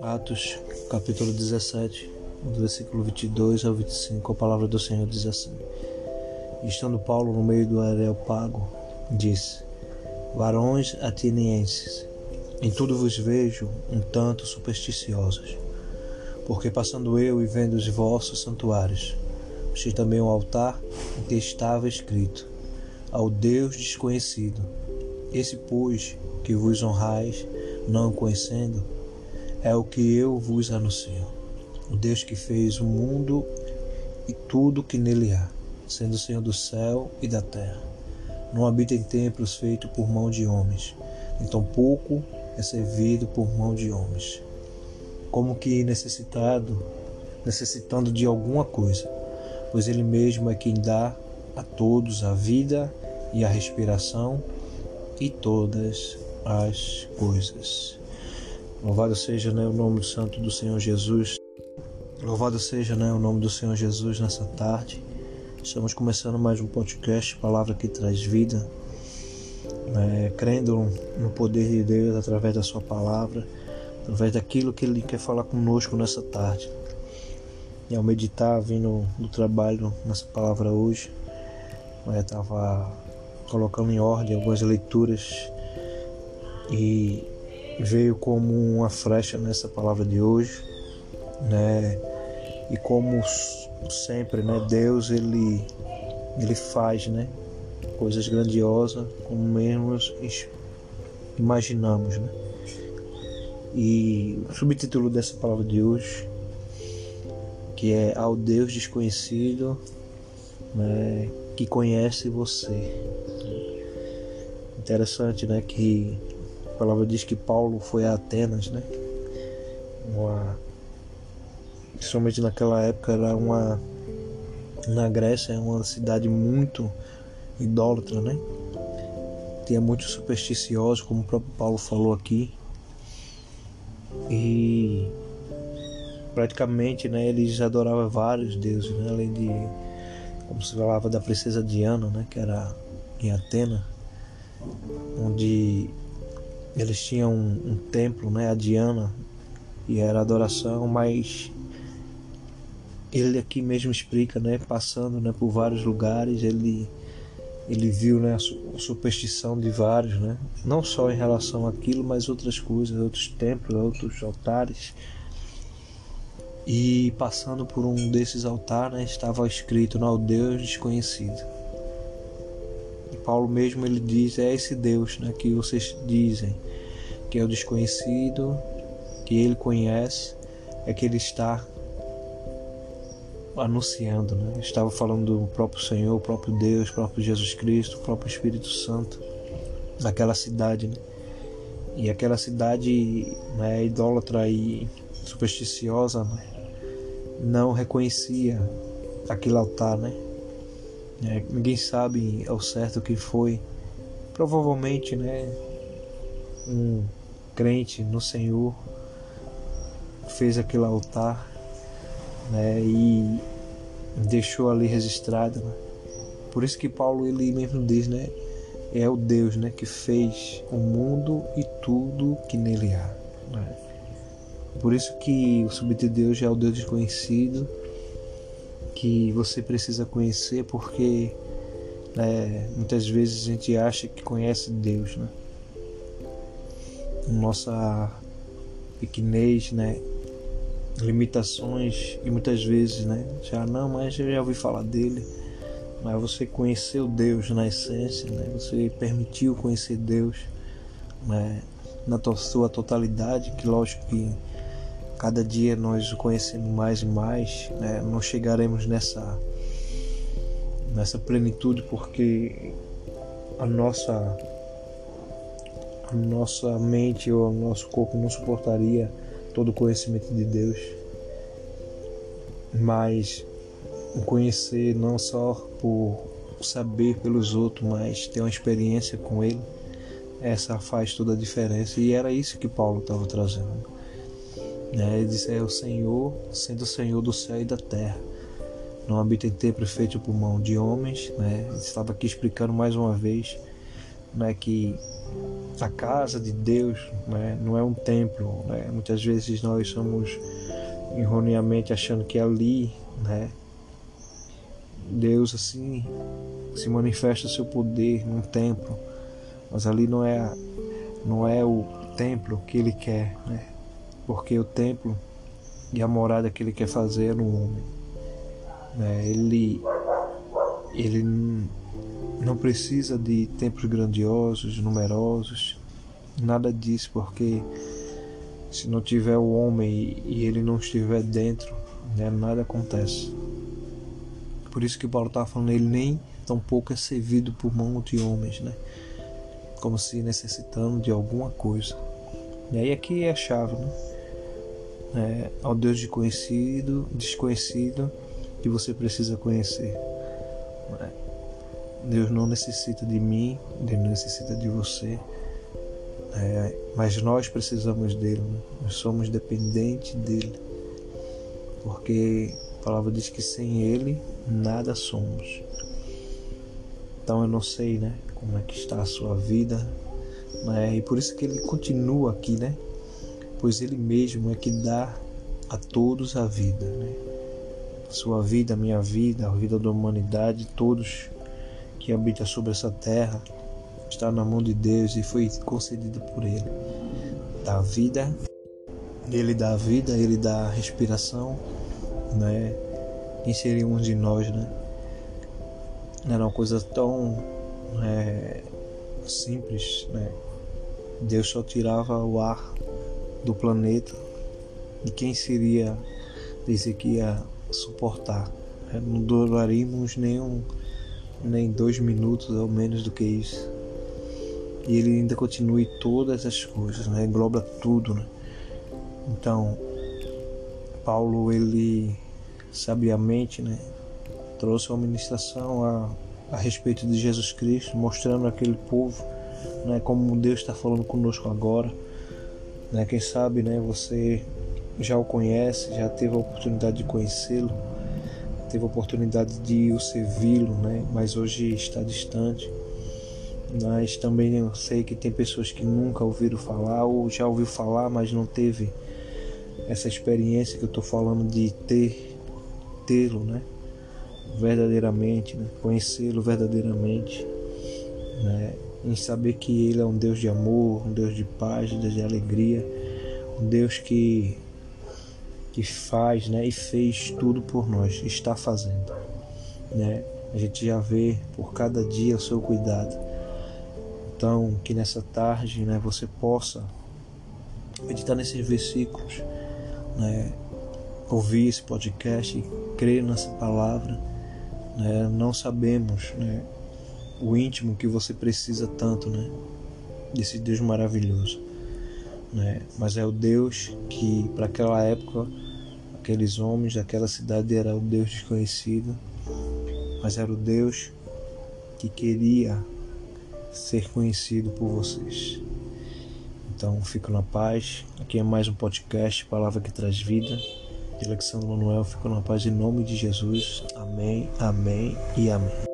Atos, capítulo 17, do versículo 22 ao 25, a palavra do Senhor diz assim: Estando Paulo no meio do Areopago, disse: Varões atenienses, em tudo vos vejo um tanto supersticiosos, porque passando eu e vendo os vossos santuários, achei também um altar em que estava escrito: Ao Deus desconhecido. Esse, pois, que vos honrais, não conhecendo, é o que eu vos anuncio. O Deus que fez o mundo e tudo que nele há, sendo o Senhor do céu e da terra. Não habita em templos feitos por mão de homens, nem tampouco é servido por mão de homens. Como que necessitado, necessitando de alguma coisa, pois ele mesmo é quem dá a todos a vida e a respiração e todas as coisas. Louvado seja né, o nome santo do Senhor Jesus. Louvado seja né, o nome do Senhor Jesus nessa tarde. Estamos começando mais um podcast, Palavra que traz vida. Né, crendo no poder de Deus através da Sua palavra, através daquilo que Ele quer falar conosco nessa tarde. E ao meditar, vindo do trabalho nessa palavra hoje, eu estava colocando em ordem algumas leituras e veio como uma flecha nessa palavra de hoje, né? E como sempre, né? Deus ele ele faz, né? Coisas grandiosas como mesmo imaginamos, né? E o subtítulo dessa palavra de hoje, que é ao Deus desconhecido, né? Que conhece você. Interessante, né? Que a palavra diz que Paulo foi a Atenas, né? Uma, principalmente naquela época era uma na Grécia é uma cidade muito idólatra, né? Tinha muitos supersticiosos, como o próprio Paulo falou aqui. E praticamente, né, eles adoravam vários deuses, né? Além de como se falava da princesa Diana, né, que era em Atena, onde eles tinham um, um templo, né, a Diana, e era adoração, mas ele aqui mesmo explica, né, passando, né, por vários lugares, ele ele viu, né, a superstição de vários, né, não só em relação àquilo, mas outras coisas, outros templos, outros altares. E passando por um desses altares, né, estava escrito, não, Deus desconhecido. Paulo mesmo ele diz é esse Deus, né, que vocês dizem que é o desconhecido, que ele conhece, é que ele está anunciando, né? Estava falando do próprio Senhor, o próprio Deus, o próprio Jesus Cristo, o próprio Espírito Santo naquela cidade, né? E aquela cidade né, idólatra e supersticiosa né? não reconhecia aquele altar, né? É, ninguém sabe ao certo quem foi. Provavelmente, né, um crente no Senhor fez aquele altar, né, e deixou ali registrado. Né? Por isso que Paulo ele mesmo diz, né, é o Deus, né, que fez o mundo e tudo que nele há. Né? Por isso que o subtítulo de Deus é o Deus desconhecido que você precisa conhecer, porque né, muitas vezes a gente acha que conhece Deus, né? Nossa pequenez, né? Limitações e muitas vezes, né? Já não, mas eu já ouvi falar dele. Mas você conheceu Deus na essência, né? Você permitiu conhecer Deus, né? Na sua totalidade, que lógico que cada dia nós o conhecemos mais e mais, né? não chegaremos nessa nessa plenitude porque a nossa a nossa mente ou o nosso corpo não suportaria todo o conhecimento de Deus, mas o conhecer não só por saber pelos outros, mas ter uma experiência com Ele, essa faz toda a diferença e era isso que Paulo estava trazendo. Né? Ele diz: É o Senhor, sendo o Senhor do céu e da terra. Não habita em templo feito por mão de homens. Né? Ele estava aqui explicando mais uma vez né, que a casa de Deus né, não é um templo. Né? Muitas vezes nós somos erroneamente achando que ali, né, Deus assim se manifesta o seu poder num templo, mas ali não é não é o templo que ele quer, né? Porque o templo e a morada que ele quer fazer é no homem. Né? Ele ele não precisa de templos grandiosos, numerosos, nada disso, porque se não tiver o homem e ele não estiver dentro, né, nada acontece. Por isso que Paulo está falando, ele nem tampouco é servido por mão de homens, né? Como se necessitando de alguma coisa. E aí aqui é a chave, né? É, ao Deus desconhecido, desconhecido que você precisa conhecer. Deus não necessita de mim, Deus não necessita de você, é, mas nós precisamos dele, né? nós somos dependentes dele, porque a palavra diz que sem ele nada somos. Então eu não sei, né, como é que está a sua vida, né? E por isso que ele continua aqui, né? Pois ele mesmo é que dá a todos a vida, né? sua vida, a minha vida, a vida da humanidade, todos que habitam sobre essa terra, está na mão de Deus e foi concedida por Ele. Dá vida, Ele dá a vida, Ele dá a respiração, né? Quem seríamos de nós, né? Era uma coisa tão é, simples, né? Deus só tirava o ar do planeta e quem seria dizer que ia suportar. É, não duraríamos nem, um, nem dois minutos ou menos do que isso. E ele ainda continue todas as coisas, né? engloba tudo. Né? Então, Paulo, ele sabiamente né, trouxe uma ministração a, a respeito de Jesus Cristo, mostrando aquele povo né, como Deus está falando conosco agora. Né? Quem sabe né, você já o conhece, já teve a oportunidade de conhecê-lo, teve a oportunidade de o servi-lo, né? mas hoje está distante. Mas também eu sei que tem pessoas que nunca ouviram falar ou já ouviu falar, mas não teve essa experiência que eu estou falando de ter, tê-lo, né? Verdadeiramente, né? conhecê-lo verdadeiramente, né? em saber que Ele é um Deus de amor, um Deus de paz, um Deus de alegria, um Deus que que faz né, e fez tudo por nós, está fazendo. Né? A gente já vê por cada dia o seu cuidado. Então, que nessa tarde né, você possa meditar nesses versículos, né, ouvir esse podcast, crer nessa palavra. Né? Não sabemos né, o íntimo que você precisa tanto né, desse Deus maravilhoso. Né? Mas é o Deus que, para aquela época, aqueles homens daquela cidade era o Deus desconhecido, mas era o Deus que queria ser conhecido por vocês. Então, fico na paz. Aqui é mais um podcast, Palavra que Traz Vida. Alexandre Manuel, fico na paz em nome de Jesus. Amém, amém e amém.